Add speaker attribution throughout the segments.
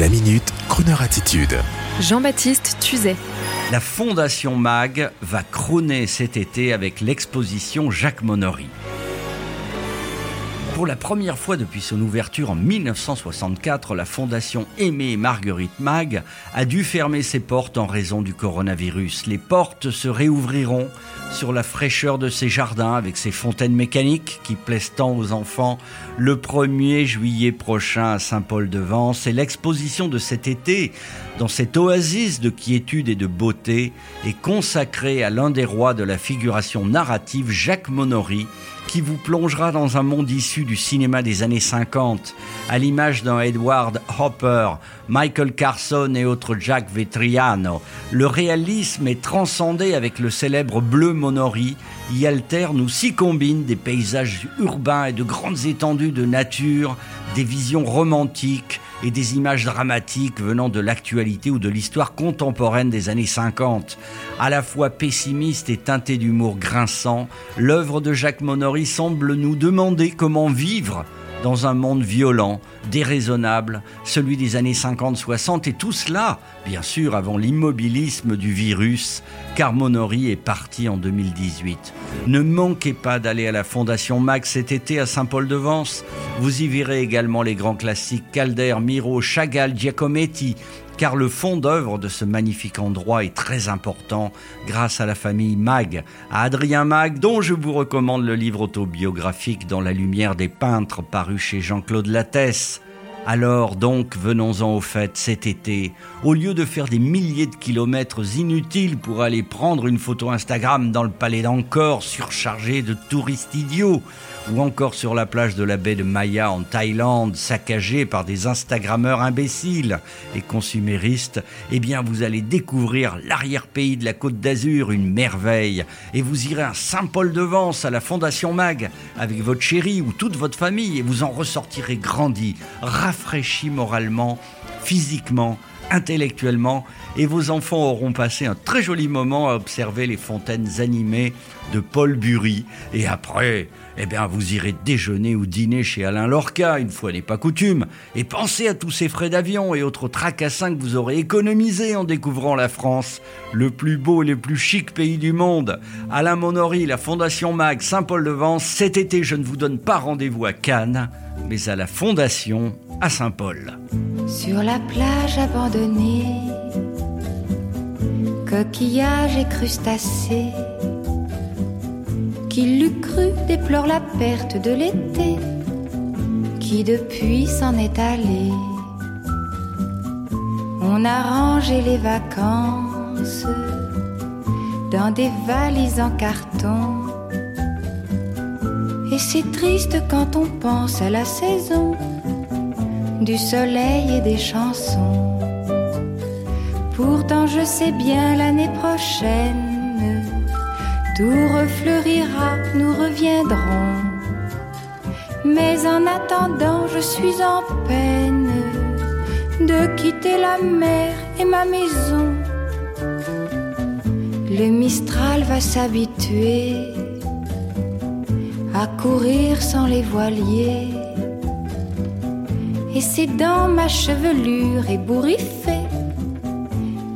Speaker 1: La minute, Kroneur attitude.
Speaker 2: Jean-Baptiste Tuzet.
Speaker 3: La Fondation MAG va crôner cet été avec l'exposition Jacques Monory. Pour la première fois depuis son ouverture en 1964, la fondation Aimée Marguerite Mag a dû fermer ses portes en raison du coronavirus. Les portes se réouvriront sur la fraîcheur de ses jardins avec ses fontaines mécaniques qui plaisent tant aux enfants le 1er juillet prochain à Saint-Paul-de-Vence. Et l'exposition de cet été, dans cette oasis de quiétude et de beauté, est consacrée à l'un des rois de la figuration narrative, Jacques Monory, qui vous plongera dans un monde issu du cinéma des années 50, à l'image d'un Edward Hopper, Michael Carson et autres Jack Vetriano. Le réalisme est transcendé avec le célèbre Bleu Monory, y alterne ou s'y combine des paysages urbains et de grandes étendues de nature, des visions romantiques, et des images dramatiques venant de l'actualité ou de l'histoire contemporaine des années 50. À la fois pessimiste et teintée d'humour grinçant, l'œuvre de Jacques Monory semble nous demander comment vivre dans un monde violent, déraisonnable, celui des années 50-60, et tout cela, bien sûr, avant l'immobilisme du virus, car Monory est parti en 2018. Ne manquez pas d'aller à la Fondation Max cet été à Saint-Paul-de-Vence. Vous y verrez également les grands classiques Calder, Miro, Chagall, Giacometti, car le fond d'œuvre de ce magnifique endroit est très important grâce à la famille Mag, à Adrien Mag, dont je vous recommande le livre autobiographique Dans la lumière des peintres paru chez Jean-Claude Lattès. Alors donc, venons-en au fait cet été. Au lieu de faire des milliers de kilomètres inutiles pour aller prendre une photo Instagram dans le palais d'Angkor surchargé de touristes idiots, ou encore sur la plage de la baie de Maya en Thaïlande, saccagée par des Instagrammeurs imbéciles et consuméristes, eh bien vous allez découvrir l'arrière-pays de la Côte d'Azur, une merveille, et vous irez à Saint-Paul-de-Vence à la Fondation Mag avec votre chérie ou toute votre famille et vous en ressortirez grandi, rafraîchi moralement, physiquement, intellectuellement et vos enfants auront passé un très joli moment à observer les fontaines animées de Paul Bury. Et après, eh bien, vous irez déjeuner ou dîner chez Alain Lorca, une fois n'est pas coutume, et pensez à tous ces frais d'avion et autres tracassins que vous aurez économisés en découvrant la France, le plus beau et le plus chic pays du monde. Alain Monory, la Fondation Mag, Saint-Paul-de-Vence, cet été, je ne vous donne pas rendez-vous à Cannes, mais à la Fondation à Saint-Paul.
Speaker 4: Sur la plage abandonnée, coquillages et crustacés, qui l'eût cru déplore la perte de l'été, qui depuis s'en est allé. On a rangé les vacances dans des valises en carton. Et c'est triste quand on pense à la saison du soleil et des chansons. Pourtant je sais bien l'année prochaine, tout refleurira, nous reviendrons. Mais en attendant, je suis en peine de quitter la mer et ma maison. Le Mistral va s'habituer à courir sans les voiliers et c'est dans ma chevelure ébouriffée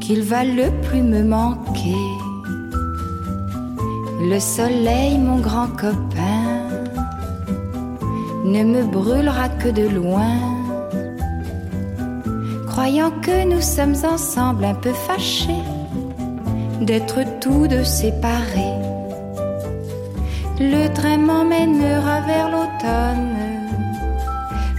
Speaker 4: qu'il va le plus me manquer. Le soleil, mon grand copain, ne me brûlera que de loin, croyant que nous sommes ensemble un peu fâchés d'être tous deux séparés. Le train m'emmènera vers l'automne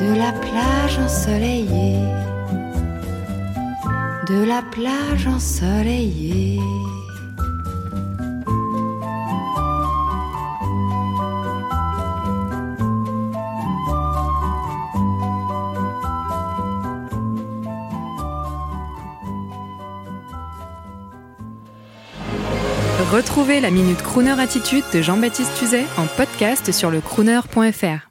Speaker 4: de la plage ensoleillée, de la plage ensoleillée.
Speaker 2: Retrouvez la Minute Crooner Attitude de Jean-Baptiste Tuzet en podcast sur le crooner.fr.